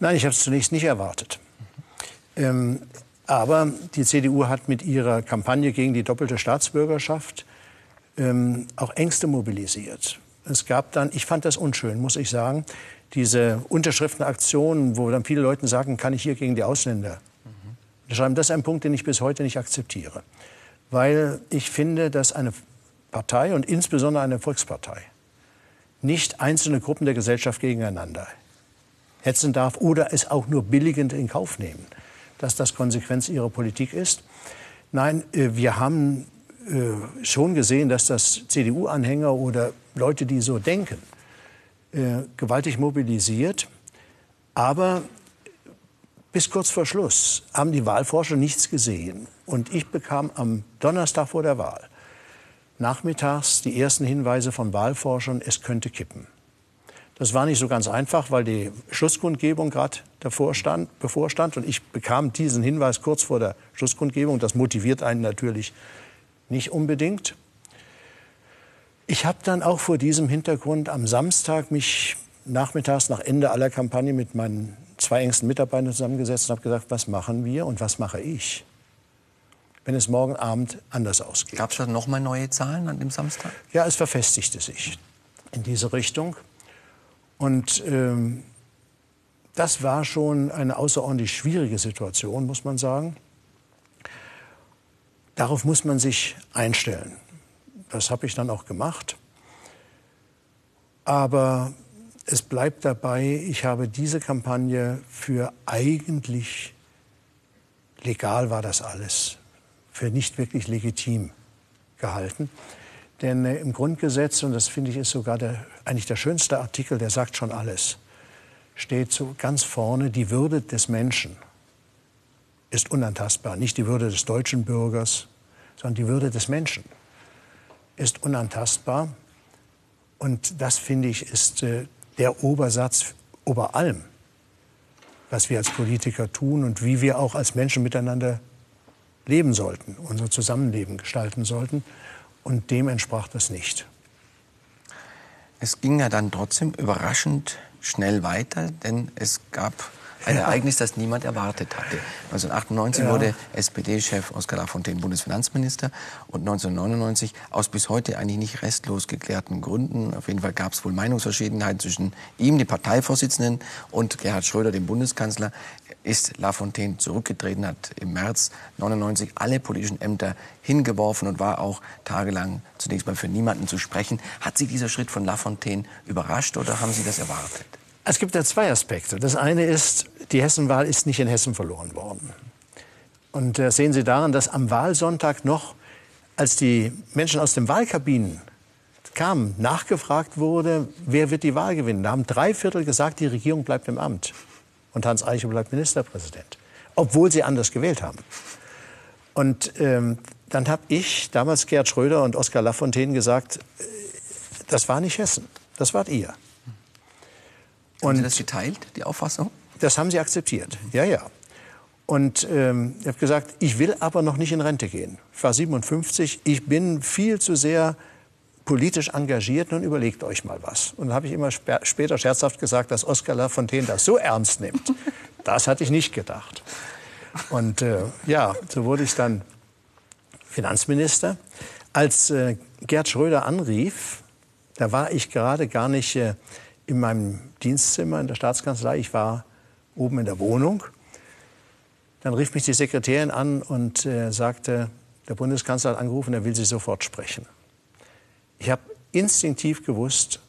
Nein, ich habe es zunächst nicht erwartet. Ähm, aber die CDU hat mit ihrer Kampagne gegen die doppelte Staatsbürgerschaft ähm, auch Ängste mobilisiert. Es gab dann, ich fand das unschön, muss ich sagen, diese Unterschriftenaktionen, wo dann viele Leute sagen, kann ich hier gegen die Ausländer mhm. schreiben. Das ist ein Punkt, den ich bis heute nicht akzeptiere. Weil ich finde, dass eine Partei und insbesondere eine Volkspartei nicht einzelne Gruppen der Gesellschaft gegeneinander hetzen darf oder es auch nur billigend in Kauf nehmen, dass das Konsequenz ihrer Politik ist. Nein, äh, wir haben äh, schon gesehen, dass das CDU-Anhänger oder Leute, die so denken, äh, gewaltig mobilisiert. Aber bis kurz vor Schluss haben die Wahlforscher nichts gesehen. Und ich bekam am Donnerstag vor der Wahl nachmittags die ersten Hinweise von Wahlforschern, es könnte kippen. Das war nicht so ganz einfach, weil die Schlusskundgebung gerade davor stand, bevorstand. Und ich bekam diesen Hinweis kurz vor der Schlusskundgebung. Das motiviert einen natürlich nicht unbedingt. Ich habe dann auch vor diesem Hintergrund am Samstag mich nachmittags nach Ende aller Kampagne mit meinen zwei engsten Mitarbeitern zusammengesetzt und habe gesagt, was machen wir und was mache ich, wenn es morgen Abend anders ausgeht. Gab es da noch mal neue Zahlen an dem Samstag? Ja, es verfestigte sich in diese Richtung. Und ähm, das war schon eine außerordentlich schwierige Situation, muss man sagen. darauf muss man sich einstellen. Das habe ich dann auch gemacht. Aber es bleibt dabei, ich habe diese Kampagne für eigentlich legal war das alles, für nicht wirklich legitim gehalten. Denn äh, im Grundgesetz, und das finde ich ist sogar der, eigentlich der schönste Artikel, der sagt schon alles, steht so ganz vorne, die Würde des Menschen ist unantastbar. Nicht die Würde des deutschen Bürgers, sondern die Würde des Menschen ist unantastbar. Und das, finde ich, ist äh, der Obersatz über allem, was wir als Politiker tun und wie wir auch als Menschen miteinander leben sollten, unser Zusammenleben gestalten sollten. Und dem entsprach das nicht. Es ging ja dann trotzdem überraschend schnell weiter, denn es gab ein Ereignis, das niemand erwartet hatte. 1998 ja. wurde SPD-Chef Oskar Lafontaine Bundesfinanzminister und 1999 aus bis heute eigentlich nicht restlos geklärten Gründen, auf jeden Fall gab es wohl Meinungsverschiedenheiten zwischen ihm, dem Parteivorsitzenden, und Gerhard Schröder, dem Bundeskanzler, ist Lafontaine zurückgetreten, hat im März 99 alle politischen Ämter hingeworfen und war auch tagelang zunächst mal für niemanden zu sprechen. Hat Sie dieser Schritt von Lafontaine überrascht oder haben Sie das erwartet? Es gibt da zwei Aspekte. Das eine ist, die Hessenwahl ist nicht in Hessen verloren worden. Und das äh, sehen Sie daran, dass am Wahlsonntag noch, als die Menschen aus den Wahlkabinen kamen, nachgefragt wurde, wer wird die Wahl gewinnen. Da haben drei Viertel gesagt, die Regierung bleibt im Amt. Und Hans Eichel bleibt Ministerpräsident. Obwohl sie anders gewählt haben. Und ähm, dann habe ich, damals Gerd Schröder und Oskar Lafontaine, gesagt, äh, das war nicht Hessen, das wart ihr. Und haben Sie das geteilt, die Auffassung? Das haben sie akzeptiert, ja, ja. Und ähm, ich habe gesagt, ich will aber noch nicht in Rente gehen. Ich war 57, ich bin viel zu sehr politisch engagiert, nun überlegt euch mal was. Und dann habe ich immer sp später scherzhaft gesagt, dass Oskar Lafontaine das so ernst nimmt. Das hatte ich nicht gedacht. Und äh, ja, so wurde ich dann Finanzminister. Als äh, Gerd Schröder anrief, da war ich gerade gar nicht äh, in meinem Dienstzimmer in der Staatskanzlei. Ich war oben in der Wohnung. Dann rief mich die Sekretärin an und äh, sagte, der Bundeskanzler hat angerufen, er will Sie sofort sprechen. Ich habe instinktiv gewusst,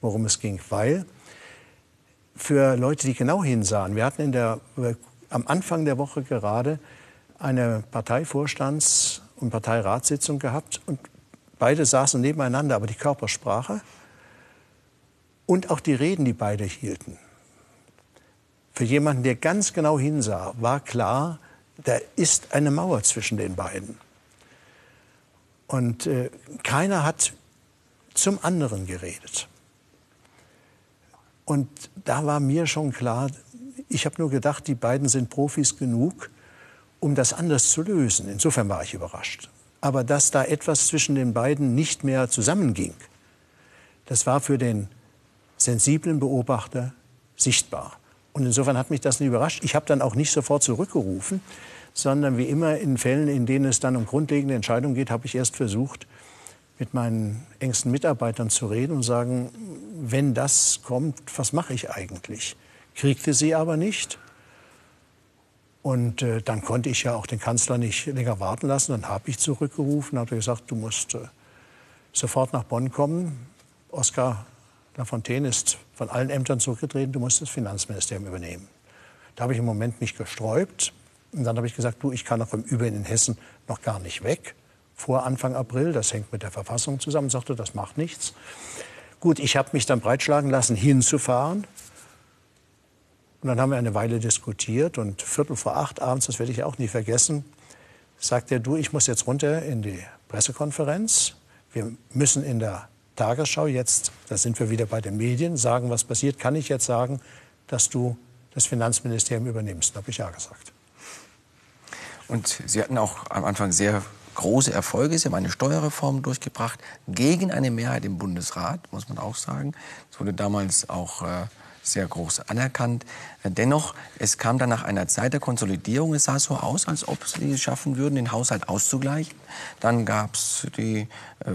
worum es ging, weil für Leute, die genau hinsahen, wir hatten in der, äh, am Anfang der Woche gerade eine Parteivorstands- und Parteiratssitzung gehabt und beide saßen nebeneinander, aber die Körpersprache und auch die Reden, die beide hielten. Für jemanden, der ganz genau hinsah, war klar, da ist eine Mauer zwischen den beiden. Und äh, keiner hat zum anderen geredet. Und da war mir schon klar, ich habe nur gedacht, die beiden sind Profis genug, um das anders zu lösen. Insofern war ich überrascht. Aber dass da etwas zwischen den beiden nicht mehr zusammenging, das war für den sensiblen Beobachter sichtbar. Und insofern hat mich das nicht überrascht. Ich habe dann auch nicht sofort zurückgerufen, sondern wie immer in Fällen, in denen es dann um grundlegende Entscheidungen geht, habe ich erst versucht, mit meinen engsten Mitarbeitern zu reden und sagen, wenn das kommt, was mache ich eigentlich? Kriegte sie aber nicht. Und äh, dann konnte ich ja auch den Kanzler nicht länger warten lassen. Dann habe ich zurückgerufen, habe gesagt, du musst äh, sofort nach Bonn kommen. Oskar Lafontaine ist von allen Ämtern zurückgetreten, du musst das Finanzministerium übernehmen. Da habe ich im Moment mich gesträubt. Und dann habe ich gesagt, du, ich kann auch im Übrigen in Hessen noch gar nicht weg. Vor Anfang April, das hängt mit der Verfassung zusammen, sagte, das macht nichts. Gut, ich habe mich dann breitschlagen lassen, hinzufahren. Und dann haben wir eine Weile diskutiert und Viertel vor acht abends, das werde ich auch nie vergessen, sagt er, du, ich muss jetzt runter in die Pressekonferenz. Wir müssen in der Tagesschau jetzt, da sind wir wieder bei den Medien, sagen, was passiert, kann ich jetzt sagen, dass du das Finanzministerium übernimmst. Da habe ich ja gesagt. Und Sie hatten auch am Anfang sehr große Erfolge. Sie haben eine Steuerreform durchgebracht gegen eine Mehrheit im Bundesrat, muss man auch sagen. Es wurde damals auch äh, sehr groß anerkannt. Dennoch, es kam dann nach einer Zeit der Konsolidierung, es sah so aus, als ob sie es schaffen würden, den Haushalt auszugleichen. Dann gab es die äh,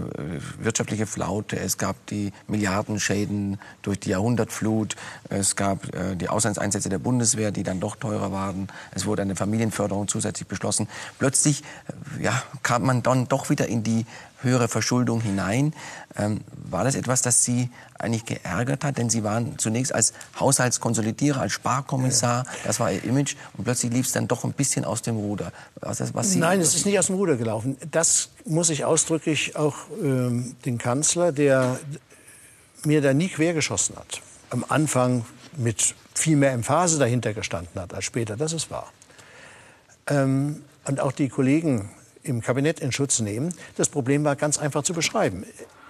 wirtschaftliche Flaute, es gab die Milliardenschäden durch die Jahrhundertflut, es gab äh, die Auslandseinsätze der Bundeswehr, die dann doch teurer waren, es wurde eine Familienförderung zusätzlich beschlossen. Plötzlich äh, ja, kam man dann doch wieder in die höhere Verschuldung hinein. Ähm, war das etwas, das Sie eigentlich geärgert hat? Denn Sie waren zunächst als Haushaltskonsolidierer, als Sparkommissar, das war Ihr Image, und plötzlich lief es dann doch ein bisschen aus dem Ruder. Was, was Sie, Nein, es ist nicht aus dem Ruder gelaufen. Das muss ich ausdrücklich auch ähm, den Kanzler, der mir da nie quergeschossen hat, am Anfang mit viel mehr Emphase dahinter gestanden hat als später, das ist wahr. Ähm, und auch die Kollegen im Kabinett in Schutz nehmen. Das Problem war ganz einfach zu beschreiben.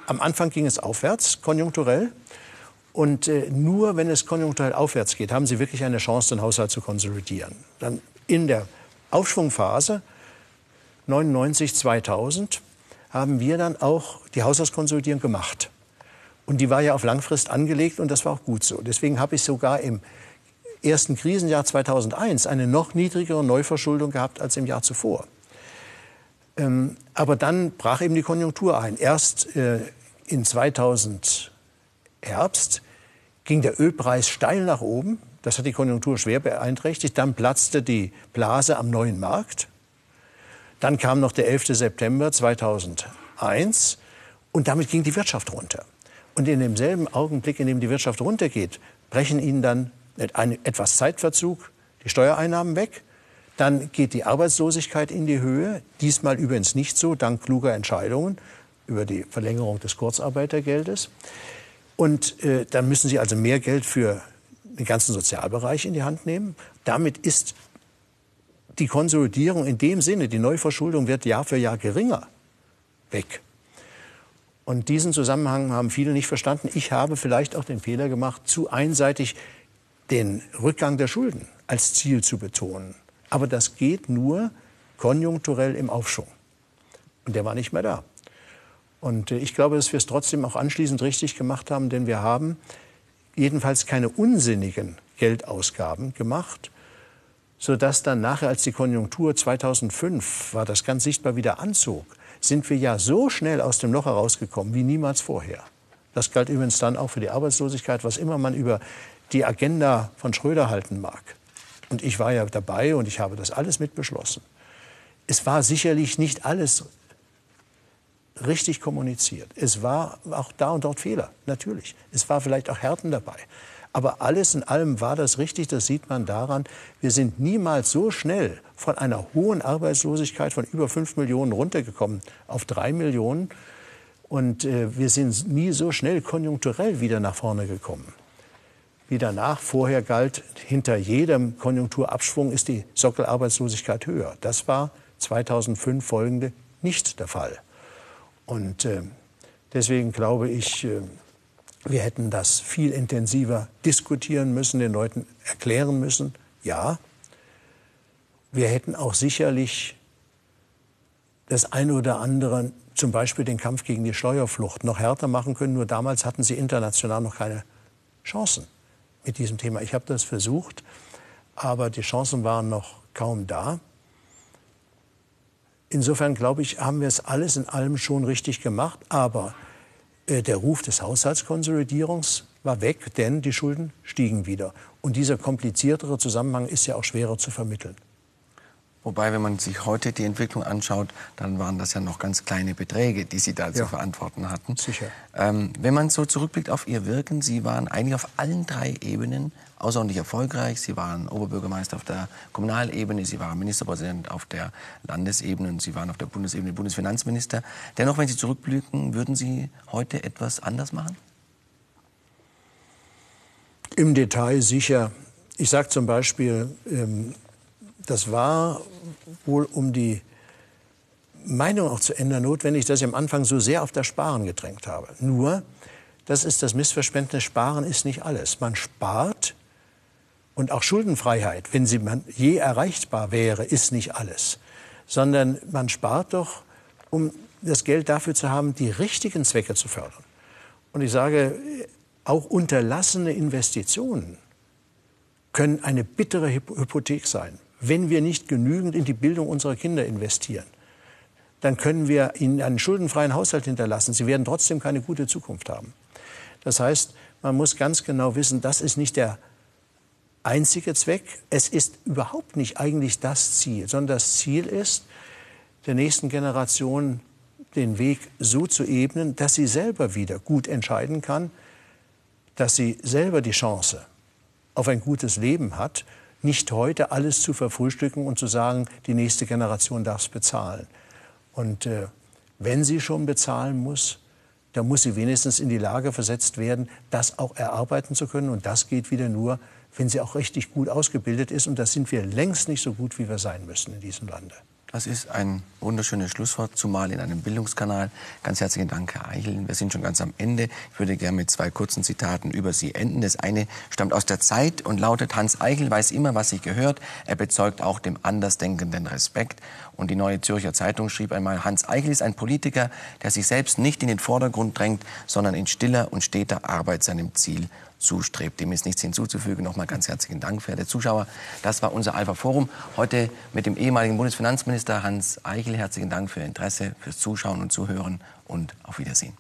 Am Anfang ging es aufwärts, konjunkturell. Und äh, nur wenn es konjunkturell aufwärts geht, haben Sie wirklich eine Chance, den Haushalt zu konsolidieren. Dann in der Aufschwungphase 99, 2000 haben wir dann auch die Haushaltskonsolidierung gemacht. Und die war ja auf Langfrist angelegt und das war auch gut so. Deswegen habe ich sogar im ersten Krisenjahr 2001 eine noch niedrigere Neuverschuldung gehabt als im Jahr zuvor. Ähm, aber dann brach eben die Konjunktur ein. Erst äh, in 2000 Herbst ging der Ölpreis steil nach oben. Das hat die Konjunktur schwer beeinträchtigt. Dann platzte die Blase am neuen Markt. Dann kam noch der 11. September 2001 und damit ging die Wirtschaft runter. Und in demselben Augenblick, in dem die Wirtschaft runtergeht, brechen ihnen dann einem etwas Zeitverzug die Steuereinnahmen weg dann geht die Arbeitslosigkeit in die Höhe. Diesmal übrigens nicht so, dank kluger Entscheidungen über die Verlängerung des Kurzarbeitergeldes. Und äh, dann müssen Sie also mehr Geld für den ganzen Sozialbereich in die Hand nehmen. Damit ist die Konsolidierung in dem Sinne, die Neuverschuldung wird Jahr für Jahr geringer, weg. Und diesen Zusammenhang haben viele nicht verstanden. Ich habe vielleicht auch den Fehler gemacht, zu einseitig den Rückgang der Schulden als Ziel zu betonen. Aber das geht nur konjunkturell im Aufschwung. Und der war nicht mehr da. Und äh, ich glaube, dass wir es trotzdem auch anschließend richtig gemacht haben, denn wir haben jedenfalls keine unsinnigen Geldausgaben gemacht, sodass dann nachher, als die Konjunktur 2005 war, das ganz sichtbar wieder anzog, sind wir ja so schnell aus dem Loch herausgekommen wie niemals vorher. Das galt übrigens dann auch für die Arbeitslosigkeit, was immer man über die Agenda von Schröder halten mag. Und ich war ja dabei und ich habe das alles mit beschlossen. Es war sicherlich nicht alles richtig kommuniziert. Es war auch da und dort Fehler, natürlich. Es war vielleicht auch Härten dabei. Aber alles in allem war das richtig, das sieht man daran, wir sind niemals so schnell von einer hohen Arbeitslosigkeit von über 5 Millionen runtergekommen auf 3 Millionen. Und äh, wir sind nie so schnell konjunkturell wieder nach vorne gekommen wie danach. Vorher galt, hinter jedem Konjunkturabschwung ist die Sockelarbeitslosigkeit höher. Das war 2005 folgende nicht der Fall. Und äh, deswegen glaube ich, äh, wir hätten das viel intensiver diskutieren müssen, den Leuten erklären müssen. Ja, wir hätten auch sicherlich das eine oder andere, zum Beispiel den Kampf gegen die Steuerflucht, noch härter machen können. Nur damals hatten sie international noch keine Chancen mit diesem Thema. Ich habe das versucht, aber die Chancen waren noch kaum da. Insofern glaube ich, haben wir es alles in allem schon richtig gemacht. Aber äh, der Ruf des Haushaltskonsolidierungs war weg, denn die Schulden stiegen wieder. Und dieser kompliziertere Zusammenhang ist ja auch schwerer zu vermitteln. Wobei, wenn man sich heute die Entwicklung anschaut, dann waren das ja noch ganz kleine Beträge, die Sie da ja. zu verantworten hatten. Sicher. Ähm, wenn man so zurückblickt auf Ihr Wirken, Sie waren eigentlich auf allen drei Ebenen außerordentlich erfolgreich. Sie waren Oberbürgermeister auf der Kommunalebene, Sie waren Ministerpräsident auf der Landesebene und Sie waren auf der Bundesebene Bundesfinanzminister. Dennoch, wenn Sie zurückblicken, würden Sie heute etwas anders machen? Im Detail sicher. Ich sage zum Beispiel, ähm, das war wohl um die Meinung auch zu ändern notwendig, dass ich am Anfang so sehr auf das Sparen gedrängt habe. Nur, das ist das Missverständnis, Sparen ist nicht alles. Man spart und auch Schuldenfreiheit, wenn sie je erreichbar wäre, ist nicht alles. Sondern man spart doch, um das Geld dafür zu haben, die richtigen Zwecke zu fördern. Und ich sage, Auch unterlassene Investitionen können eine bittere Hypothek sein. Wenn wir nicht genügend in die Bildung unserer Kinder investieren, dann können wir ihnen einen schuldenfreien Haushalt hinterlassen. Sie werden trotzdem keine gute Zukunft haben. Das heißt, man muss ganz genau wissen, das ist nicht der einzige Zweck. Es ist überhaupt nicht eigentlich das Ziel, sondern das Ziel ist, der nächsten Generation den Weg so zu ebnen, dass sie selber wieder gut entscheiden kann, dass sie selber die Chance auf ein gutes Leben hat, nicht heute alles zu verfrühstücken und zu sagen, die nächste Generation darf es bezahlen. Und äh, wenn sie schon bezahlen muss, dann muss sie wenigstens in die Lage versetzt werden, das auch erarbeiten zu können. Und das geht wieder nur, wenn sie auch richtig gut ausgebildet ist. Und da sind wir längst nicht so gut, wie wir sein müssen in diesem Lande. Das ist ein wunderschönes Schlusswort, zumal in einem Bildungskanal. Ganz herzlichen Dank, Herr Eichel. Wir sind schon ganz am Ende. Ich würde gerne mit zwei kurzen Zitaten über Sie enden. Das eine stammt aus der Zeit und lautet, Hans Eichel weiß immer, was sich gehört. Er bezeugt auch dem Andersdenkenden Respekt. Und die Neue Zürcher Zeitung schrieb einmal, Hans Eichel ist ein Politiker, der sich selbst nicht in den Vordergrund drängt, sondern in stiller und steter Arbeit seinem Ziel zustrebt. Dem ist nichts hinzuzufügen. Nochmal ganz herzlichen Dank, verehrte Zuschauer. Das war unser Alpha Forum. Heute mit dem ehemaligen Bundesfinanzminister Hans Eichel. Herzlichen Dank für Ihr Interesse, fürs Zuschauen und Zuhören und auf Wiedersehen.